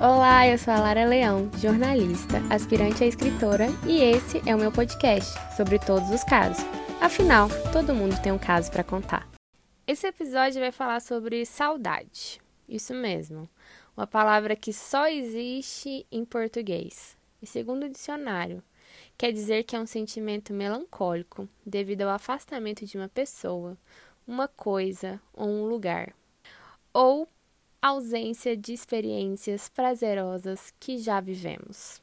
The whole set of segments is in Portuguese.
Olá, eu sou a Lara Leão, jornalista, aspirante a escritora, e esse é o meu podcast sobre todos os casos. Afinal, todo mundo tem um caso para contar. Esse episódio vai falar sobre saudade. Isso mesmo, uma palavra que só existe em português. E segundo o dicionário, quer dizer que é um sentimento melancólico devido ao afastamento de uma pessoa, uma coisa ou um lugar, ou ausência de experiências prazerosas que já vivemos.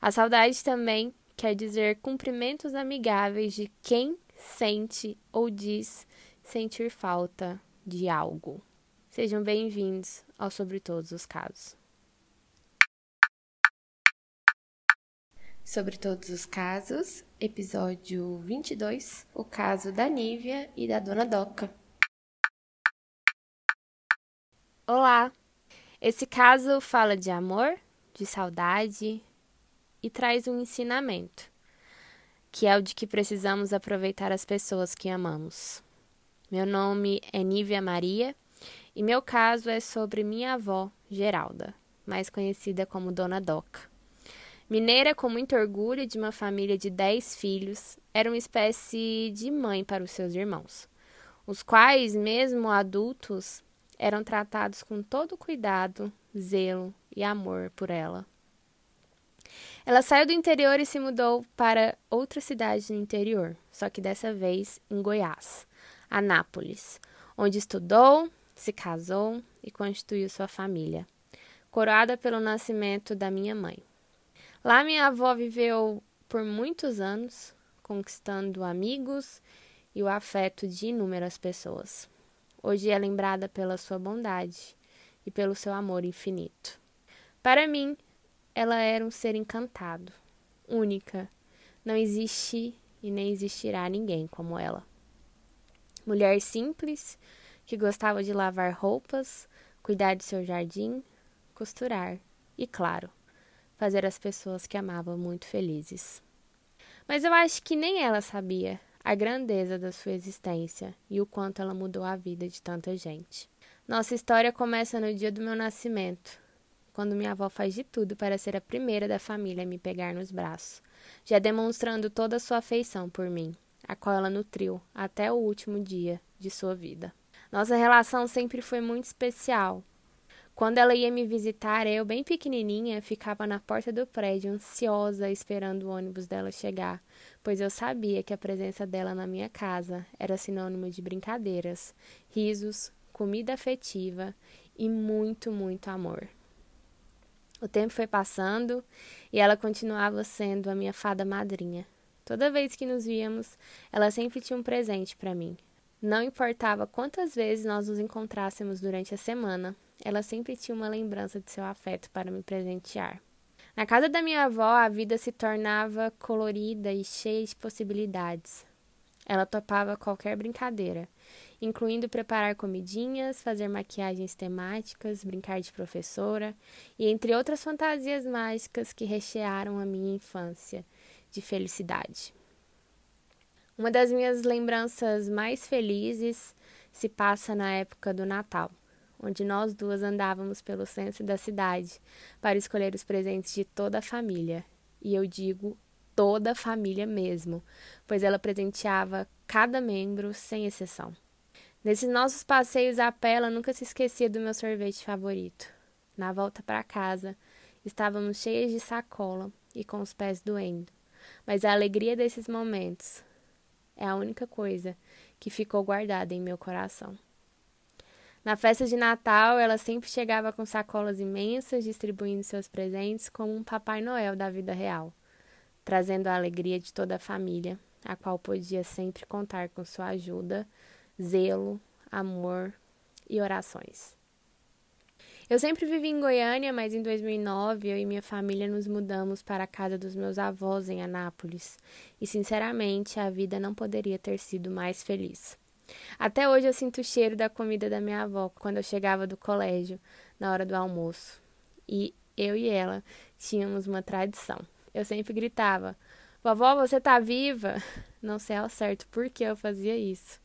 A saudade também quer dizer cumprimentos amigáveis de quem sente ou diz sentir falta de algo. Sejam bem-vindos ao Sobre Todos os Casos. Sobre Todos os Casos, episódio 22, o caso da Nívia e da Dona Doca. Olá! Esse caso fala de amor, de saudade e traz um ensinamento, que é o de que precisamos aproveitar as pessoas que amamos. Meu nome é Nívia Maria e meu caso é sobre minha avó, Geralda, mais conhecida como Dona Doca. Mineira com muito orgulho de uma família de dez filhos, era uma espécie de mãe para os seus irmãos, os quais, mesmo adultos, eram tratados com todo cuidado, zelo e amor por ela. Ela saiu do interior e se mudou para outra cidade no interior, só que dessa vez em Goiás, Anápolis, onde estudou, se casou e constituiu sua família, coroada pelo nascimento da minha mãe. Lá minha avó viveu por muitos anos, conquistando amigos e o afeto de inúmeras pessoas. Hoje é lembrada pela sua bondade e pelo seu amor infinito. Para mim, ela era um ser encantado, única. Não existe e nem existirá ninguém como ela. Mulher simples, que gostava de lavar roupas, cuidar de seu jardim, costurar e, claro, fazer as pessoas que amava muito felizes. Mas eu acho que nem ela sabia a grandeza da sua existência e o quanto ela mudou a vida de tanta gente. Nossa história começa no dia do meu nascimento, quando minha avó faz de tudo para ser a primeira da família a me pegar nos braços, já demonstrando toda a sua afeição por mim, a qual ela nutriu até o último dia de sua vida. Nossa relação sempre foi muito especial. Quando ela ia me visitar, eu, bem pequenininha, ficava na porta do prédio, ansiosa, esperando o ônibus dela chegar, pois eu sabia que a presença dela na minha casa era sinônimo de brincadeiras, risos, comida afetiva e muito, muito amor. O tempo foi passando e ela continuava sendo a minha fada madrinha. Toda vez que nos víamos, ela sempre tinha um presente para mim. Não importava quantas vezes nós nos encontrássemos durante a semana, ela sempre tinha uma lembrança de seu afeto para me presentear. Na casa da minha avó, a vida se tornava colorida e cheia de possibilidades. Ela topava qualquer brincadeira, incluindo preparar comidinhas, fazer maquiagens temáticas, brincar de professora e entre outras fantasias mágicas que rechearam a minha infância de felicidade. Uma das minhas lembranças mais felizes se passa na época do Natal onde nós duas andávamos pelo centro da cidade para escolher os presentes de toda a família. E eu digo toda a família mesmo, pois ela presenteava cada membro sem exceção. Nesses nossos passeios a pé, ela nunca se esquecia do meu sorvete favorito. Na volta para casa, estávamos cheias de sacola e com os pés doendo, mas a alegria desses momentos é a única coisa que ficou guardada em meu coração. Na festa de Natal, ela sempre chegava com sacolas imensas, distribuindo seus presentes como um Papai Noel da vida real, trazendo a alegria de toda a família, a qual podia sempre contar com sua ajuda, zelo, amor e orações. Eu sempre vivi em Goiânia, mas em 2009 eu e minha família nos mudamos para a casa dos meus avós em Anápolis, e sinceramente a vida não poderia ter sido mais feliz. Até hoje eu sinto o cheiro da comida da minha avó quando eu chegava do colégio, na hora do almoço. E eu e ela tínhamos uma tradição. Eu sempre gritava: Vovó, você tá viva? Não sei ao certo por que eu fazia isso.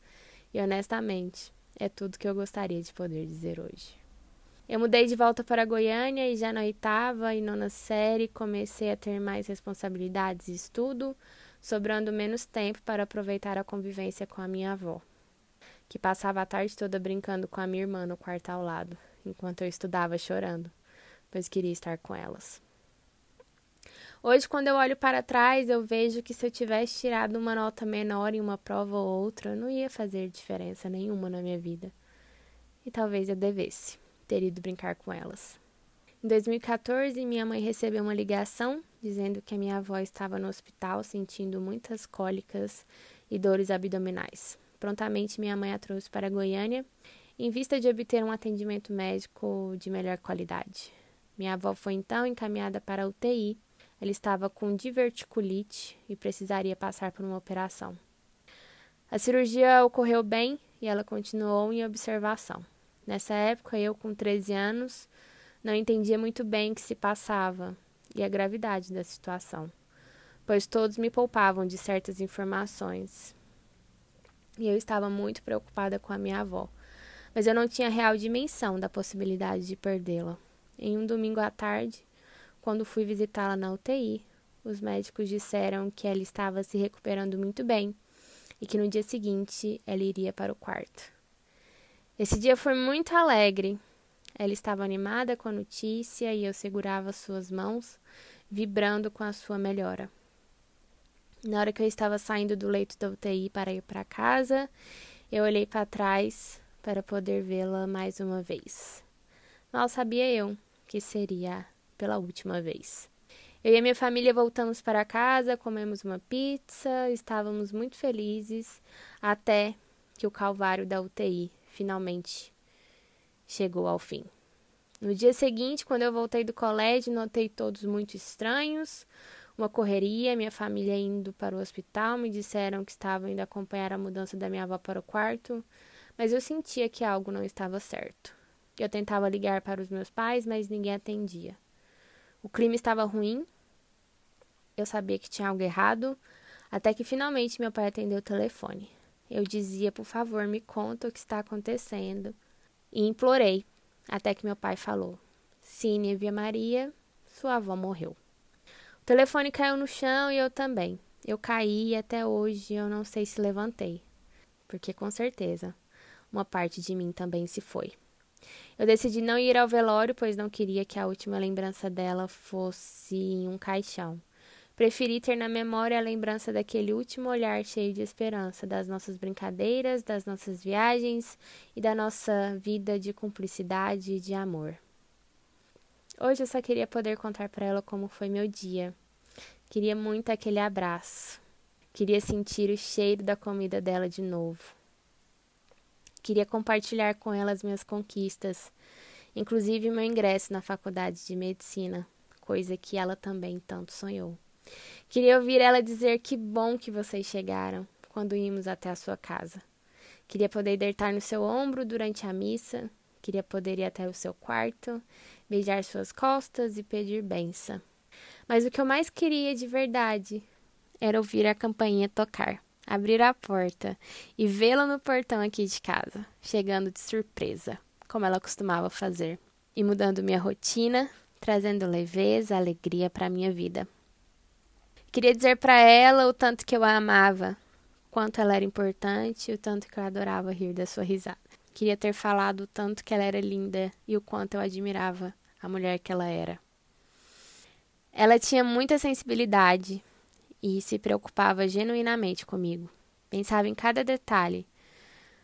E honestamente, é tudo que eu gostaria de poder dizer hoje. Eu mudei de volta para Goiânia e já na oitava e nona série comecei a ter mais responsabilidades e estudo, sobrando menos tempo para aproveitar a convivência com a minha avó, que passava a tarde toda brincando com a minha irmã no quarto ao lado, enquanto eu estudava chorando, pois queria estar com elas. Hoje, quando eu olho para trás, eu vejo que se eu tivesse tirado uma nota menor em uma prova ou outra, não ia fazer diferença nenhuma na minha vida. E talvez eu devesse ter ido brincar com elas. Em 2014, minha mãe recebeu uma ligação dizendo que a minha avó estava no hospital sentindo muitas cólicas e dores abdominais. Prontamente, minha mãe a trouxe para Goiânia em vista de obter um atendimento médico de melhor qualidade. Minha avó foi então encaminhada para a UTI. Ela estava com diverticulite e precisaria passar por uma operação. A cirurgia ocorreu bem e ela continuou em observação. Nessa época, eu, com 13 anos, não entendia muito bem o que se passava e a gravidade da situação, pois todos me poupavam de certas informações. E eu estava muito preocupada com a minha avó, mas eu não tinha real dimensão da possibilidade de perdê-la. Em um domingo à tarde, quando fui visitá-la na UTI, os médicos disseram que ela estava se recuperando muito bem e que no dia seguinte ela iria para o quarto. Esse dia foi muito alegre. Ela estava animada com a notícia e eu segurava suas mãos, vibrando com a sua melhora. Na hora que eu estava saindo do leito da UTI para ir para casa, eu olhei para trás para poder vê-la mais uma vez. Mal sabia eu que seria pela última vez. Eu e a minha família voltamos para casa, comemos uma pizza, estávamos muito felizes até que o calvário da UTI finalmente chegou ao fim. No dia seguinte, quando eu voltei do colégio, notei todos muito estranhos, uma correria, minha família indo para o hospital, me disseram que estavam indo acompanhar a mudança da minha avó para o quarto, mas eu sentia que algo não estava certo. Eu tentava ligar para os meus pais, mas ninguém atendia. O clima estava ruim, eu sabia que tinha algo errado, até que finalmente meu pai atendeu o telefone. Eu dizia, por favor, me conta o que está acontecendo. E implorei, até que meu pai falou: Cine Via Maria, sua avó morreu. O telefone caiu no chão e eu também. Eu caí e até hoje eu não sei se levantei, porque com certeza uma parte de mim também se foi. Eu decidi não ir ao velório, pois não queria que a última lembrança dela fosse em um caixão. Preferi ter na memória a lembrança daquele último olhar cheio de esperança, das nossas brincadeiras, das nossas viagens e da nossa vida de cumplicidade e de amor. Hoje eu só queria poder contar para ela como foi meu dia. Queria muito aquele abraço. Queria sentir o cheiro da comida dela de novo. Queria compartilhar com ela as minhas conquistas, inclusive meu ingresso na faculdade de medicina, coisa que ela também tanto sonhou. Queria ouvir ela dizer que bom que vocês chegaram quando íamos até a sua casa. Queria poder deitar no seu ombro durante a missa. Queria poder ir até o seu quarto, beijar suas costas e pedir benção. Mas o que eu mais queria de verdade era ouvir a campainha tocar, abrir a porta e vê-la no portão aqui de casa, chegando de surpresa, como ela costumava fazer, e mudando minha rotina, trazendo leveza, alegria para minha vida. Queria dizer para ela o tanto que eu a amava, quanto ela era importante e o tanto que eu adorava rir da sua risada. Queria ter falado o tanto que ela era linda e o quanto eu admirava a mulher que ela era. Ela tinha muita sensibilidade e se preocupava genuinamente comigo. Pensava em cada detalhe,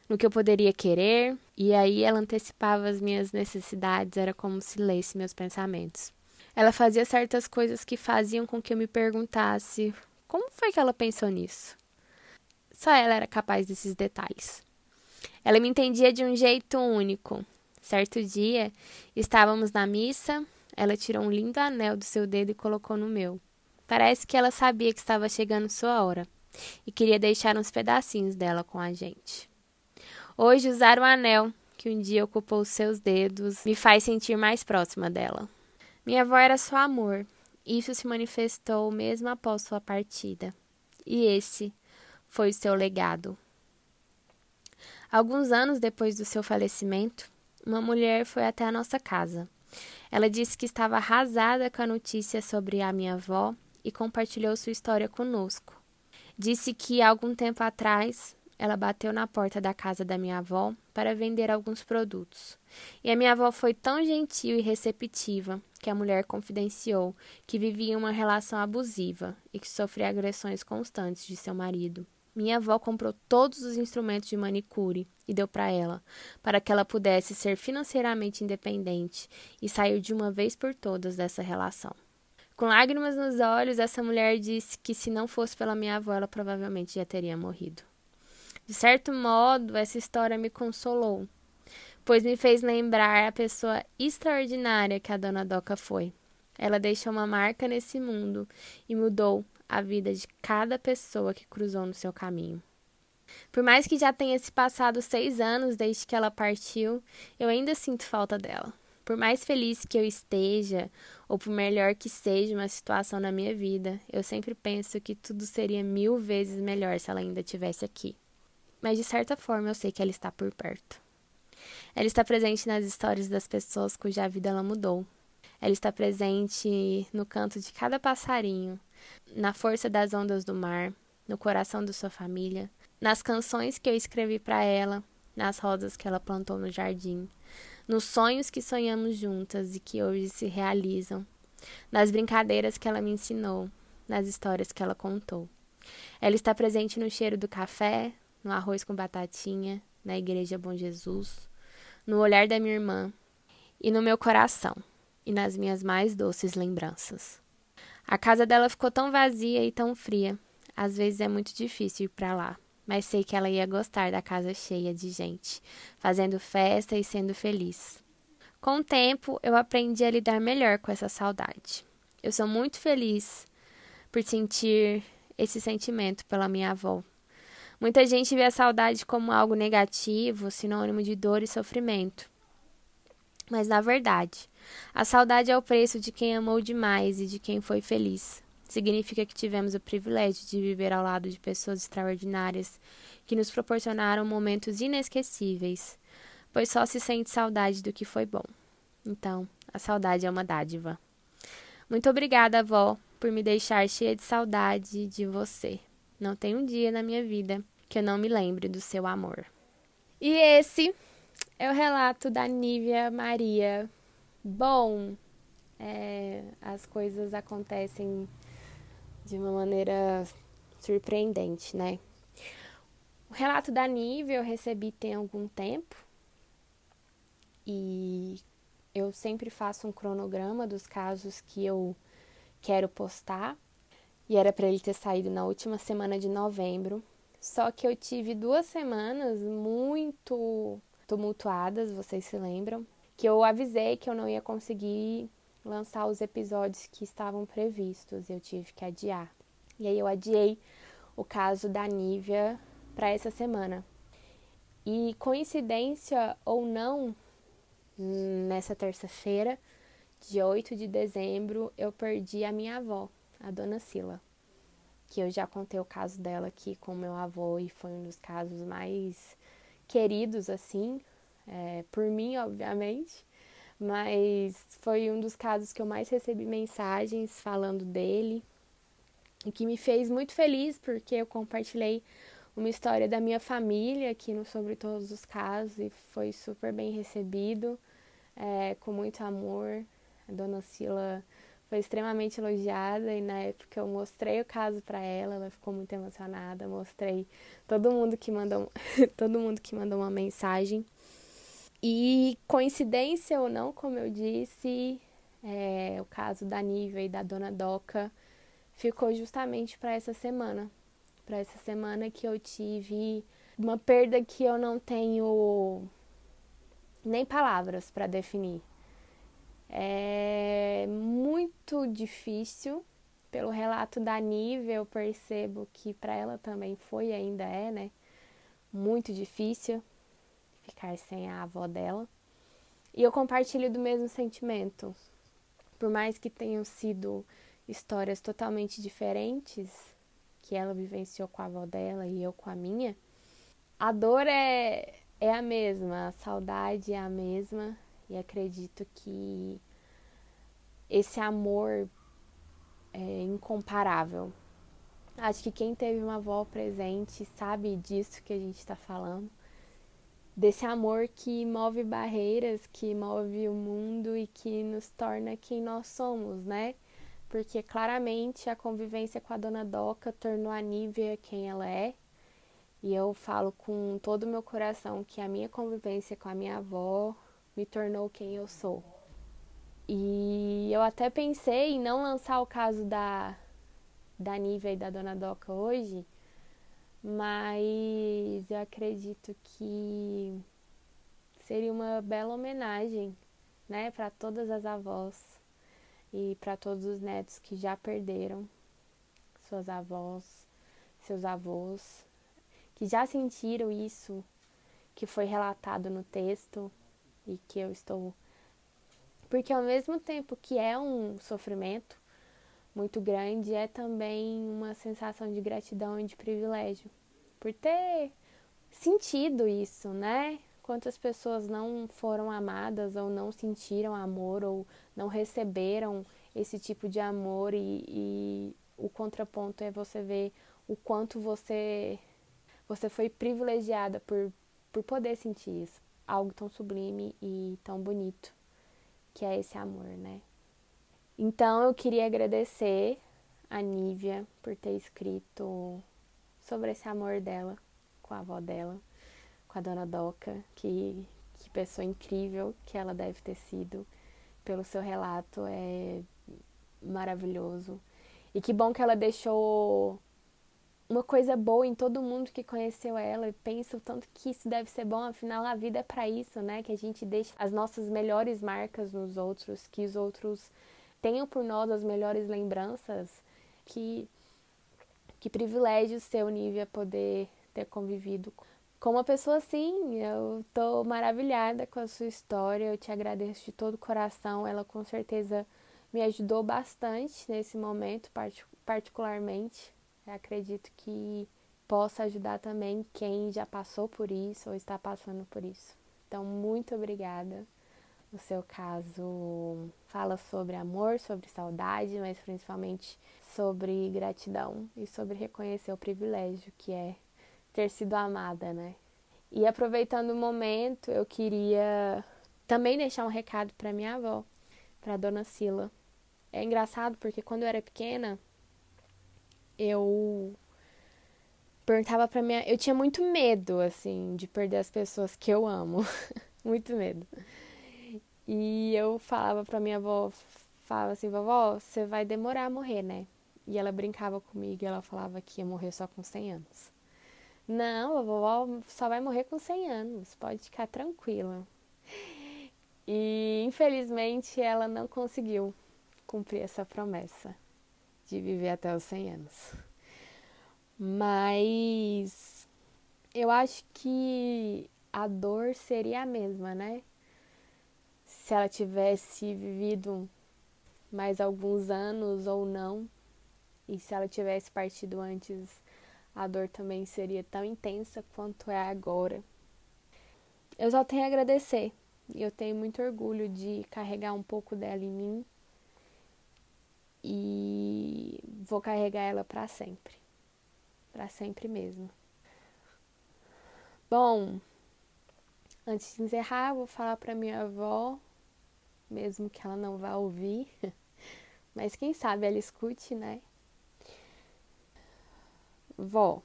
no que eu poderia querer, e aí ela antecipava as minhas necessidades, era como se lesse meus pensamentos. Ela fazia certas coisas que faziam com que eu me perguntasse como foi que ela pensou nisso. Só ela era capaz desses detalhes. Ela me entendia de um jeito único. Certo dia, estávamos na missa, ela tirou um lindo anel do seu dedo e colocou no meu. Parece que ela sabia que estava chegando sua hora e queria deixar uns pedacinhos dela com a gente. Hoje, usar o anel que um dia ocupou seus dedos me faz sentir mais próxima dela. Minha avó era só amor. Isso se manifestou mesmo após sua partida. E esse foi o seu legado. Alguns anos depois do seu falecimento, uma mulher foi até a nossa casa. Ela disse que estava arrasada com a notícia sobre a minha avó e compartilhou sua história conosco. Disse que algum tempo atrás ela bateu na porta da casa da minha avó para vender alguns produtos. E a minha avó foi tão gentil e receptiva que a mulher confidenciou que vivia uma relação abusiva e que sofria agressões constantes de seu marido. Minha avó comprou todos os instrumentos de manicure e deu para ela, para que ela pudesse ser financeiramente independente e sair de uma vez por todas dessa relação. Com lágrimas nos olhos, essa mulher disse que se não fosse pela minha avó, ela provavelmente já teria morrido. De certo modo, essa história me consolou, pois me fez lembrar a pessoa extraordinária que a dona Doca foi. Ela deixou uma marca nesse mundo e mudou a vida de cada pessoa que cruzou no seu caminho. Por mais que já tenha se passado seis anos desde que ela partiu, eu ainda sinto falta dela. Por mais feliz que eu esteja, ou por melhor que seja uma situação na minha vida, eu sempre penso que tudo seria mil vezes melhor se ela ainda estivesse aqui mas de certa forma eu sei que ela está por perto. Ela está presente nas histórias das pessoas cuja vida ela mudou. Ela está presente no canto de cada passarinho, na força das ondas do mar, no coração da sua família, nas canções que eu escrevi para ela, nas rosas que ela plantou no jardim, nos sonhos que sonhamos juntas e que hoje se realizam, nas brincadeiras que ela me ensinou, nas histórias que ela contou. Ela está presente no cheiro do café, no arroz com batatinha, na igreja Bom Jesus, no olhar da minha irmã e no meu coração e nas minhas mais doces lembranças. A casa dela ficou tão vazia e tão fria. Às vezes é muito difícil ir para lá, mas sei que ela ia gostar da casa cheia de gente, fazendo festa e sendo feliz. Com o tempo, eu aprendi a lidar melhor com essa saudade. Eu sou muito feliz por sentir esse sentimento pela minha avó, Muita gente vê a saudade como algo negativo, sinônimo de dor e sofrimento. Mas na verdade, a saudade é o preço de quem amou demais e de quem foi feliz. Significa que tivemos o privilégio de viver ao lado de pessoas extraordinárias que nos proporcionaram momentos inesquecíveis, pois só se sente saudade do que foi bom. Então, a saudade é uma dádiva. Muito obrigada, avó, por me deixar cheia de saudade de você. Não tem um dia na minha vida que eu não me lembre do seu amor. E esse é o relato da Nívia Maria. Bom, é, as coisas acontecem de uma maneira surpreendente, né? O relato da Nívia eu recebi tem algum tempo e eu sempre faço um cronograma dos casos que eu quero postar e era para ele ter saído na última semana de novembro. Só que eu tive duas semanas muito tumultuadas, vocês se lembram? Que eu avisei que eu não ia conseguir lançar os episódios que estavam previstos, eu tive que adiar. E aí eu adiei o caso da Nívia para essa semana. E coincidência ou não, nessa terça-feira, dia 8 de dezembro, eu perdi a minha avó a dona Sila, que eu já contei o caso dela aqui com meu avô e foi um dos casos mais queridos, assim, é, por mim, obviamente, mas foi um dos casos que eu mais recebi mensagens falando dele e que me fez muito feliz porque eu compartilhei uma história da minha família aqui no Sobre Todos os Casos e foi super bem recebido, é, com muito amor. A dona Sila foi extremamente elogiada e na época eu mostrei o caso para ela, ela ficou muito emocionada, mostrei todo mundo que mandou todo mundo que mandou uma mensagem. E coincidência ou não, como eu disse, é, o caso da Nívia e da Dona Doca ficou justamente para essa semana. Para essa semana que eu tive uma perda que eu não tenho nem palavras para definir. É muito difícil. Pelo relato da Nive, eu percebo que para ela também foi e ainda é, né? Muito difícil ficar sem a avó dela. E eu compartilho do mesmo sentimento. Por mais que tenham sido histórias totalmente diferentes, que ela vivenciou com a avó dela e eu com a minha, a dor é, é a mesma, a saudade é a mesma e acredito que esse amor é incomparável. Acho que quem teve uma avó presente sabe disso que a gente está falando. Desse amor que move barreiras, que move o mundo e que nos torna quem nós somos, né? Porque claramente a convivência com a dona Doca tornou a Nívia quem ela é. E eu falo com todo o meu coração que a minha convivência com a minha avó me tornou quem eu sou. E eu até pensei em não lançar o caso da, da Nívia e da Dona Doca hoje, mas eu acredito que seria uma bela homenagem, né, para todas as avós e para todos os netos que já perderam suas avós, seus avós, que já sentiram isso que foi relatado no texto e que eu estou porque ao mesmo tempo que é um sofrimento muito grande, é também uma sensação de gratidão e de privilégio por ter sentido isso, né? Quantas pessoas não foram amadas ou não sentiram amor ou não receberam esse tipo de amor e, e o contraponto é você ver o quanto você você foi privilegiada por, por poder sentir isso, algo tão sublime e tão bonito que é esse amor, né? Então eu queria agradecer a Nívia por ter escrito sobre esse amor dela com a avó dela, com a dona Doca, que, que pessoa incrível que ela deve ter sido. Pelo seu relato, é maravilhoso. E que bom que ela deixou uma coisa boa em todo mundo que conheceu ela e pensa o tanto que isso deve ser bom, afinal a vida é para isso, né? Que a gente deixe as nossas melhores marcas nos outros, que os outros tenham por nós as melhores lembranças, que que privilégio seu, Nívia, poder ter convivido com uma pessoa assim. Eu tô maravilhada com a sua história, eu te agradeço de todo o coração. Ela com certeza me ajudou bastante nesse momento, particularmente acredito que possa ajudar também quem já passou por isso ou está passando por isso. Então, muito obrigada. O seu caso fala sobre amor, sobre saudade, mas principalmente sobre gratidão e sobre reconhecer o privilégio que é ter sido amada, né? E aproveitando o momento, eu queria também deixar um recado para minha avó, para dona Sila. É engraçado porque quando eu era pequena, eu perguntava pra minha. Eu tinha muito medo, assim, de perder as pessoas que eu amo. muito medo. E eu falava pra minha avó, falava assim, vovó, você vai demorar a morrer, né? E ela brincava comigo e ela falava que ia morrer só com 100 anos. Não, a vovó só vai morrer com 100 anos, pode ficar tranquila. E infelizmente ela não conseguiu cumprir essa promessa de viver até os 100 anos. Mas eu acho que a dor seria a mesma, né? Se ela tivesse vivido mais alguns anos ou não, e se ela tivesse partido antes, a dor também seria tão intensa quanto é agora. Eu só tenho a agradecer e eu tenho muito orgulho de carregar um pouco dela em mim e vou carregar ela para sempre. Para sempre mesmo. Bom, antes de encerrar, vou falar para minha avó, mesmo que ela não vá ouvir, mas quem sabe ela escute, né? Vó,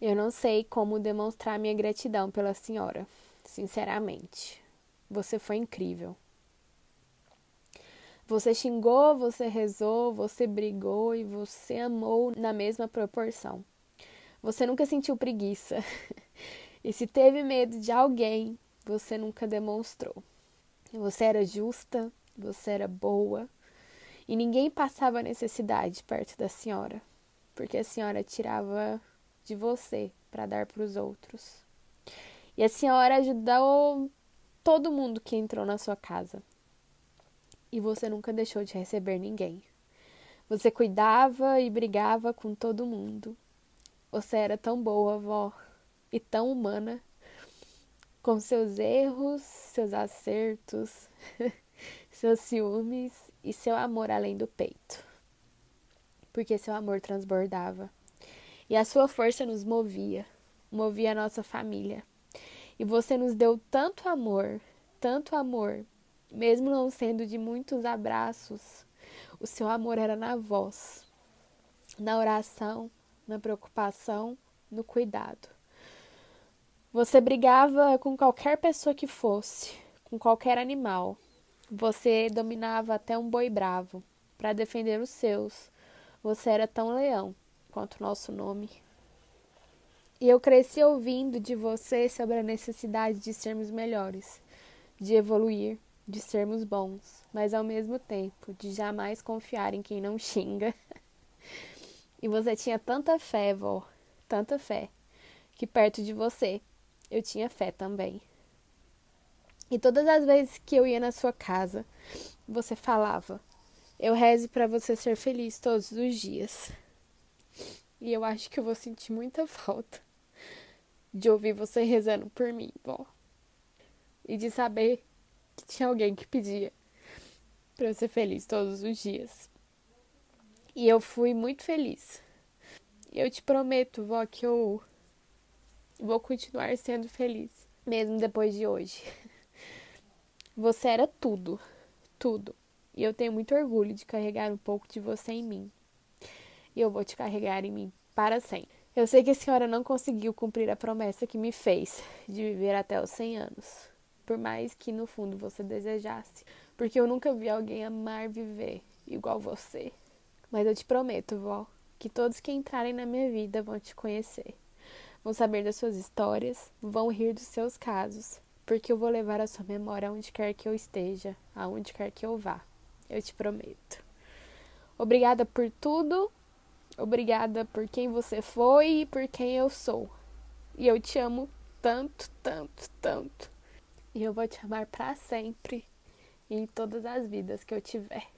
eu não sei como demonstrar minha gratidão pela senhora, sinceramente. Você foi incrível. Você xingou, você rezou, você brigou e você amou na mesma proporção. Você nunca sentiu preguiça. e se teve medo de alguém, você nunca demonstrou. Você era justa, você era boa, e ninguém passava necessidade perto da senhora, porque a senhora tirava de você para dar para os outros. E a senhora ajudou todo mundo que entrou na sua casa e você nunca deixou de receber ninguém. Você cuidava e brigava com todo mundo. Você era tão boa, avó, e tão humana. Com seus erros, seus acertos, seus ciúmes e seu amor além do peito. Porque seu amor transbordava. E a sua força nos movia, movia a nossa família. E você nos deu tanto amor, tanto amor, mesmo não sendo de muitos abraços, o seu amor era na voz, na oração, na preocupação, no cuidado. Você brigava com qualquer pessoa que fosse, com qualquer animal. Você dominava até um boi bravo para defender os seus. Você era tão leão quanto nosso nome. E eu cresci ouvindo de você sobre a necessidade de sermos melhores, de evoluir, de sermos bons, mas ao mesmo tempo de jamais confiar em quem não xinga. e você tinha tanta fé, vó, tanta fé, que perto de você eu tinha fé também. E todas as vezes que eu ia na sua casa, você falava: Eu rezo para você ser feliz todos os dias. E eu acho que eu vou sentir muita falta de ouvir você rezando por mim, vó. E de saber que tinha alguém que pedia para eu ser feliz todos os dias. E eu fui muito feliz. E eu te prometo, vó, que eu Vou continuar sendo feliz, mesmo depois de hoje. Você era tudo, tudo. E eu tenho muito orgulho de carregar um pouco de você em mim. E eu vou te carregar em mim para sempre. Eu sei que a senhora não conseguiu cumprir a promessa que me fez de viver até os 100 anos, por mais que no fundo você desejasse, porque eu nunca vi alguém amar viver igual você. Mas eu te prometo, vó, que todos que entrarem na minha vida vão te conhecer vão saber das suas histórias, vão rir dos seus casos, porque eu vou levar a sua memória aonde quer que eu esteja, aonde quer que eu vá. Eu te prometo. Obrigada por tudo, obrigada por quem você foi e por quem eu sou. E eu te amo tanto, tanto, tanto. E eu vou te amar para sempre em todas as vidas que eu tiver.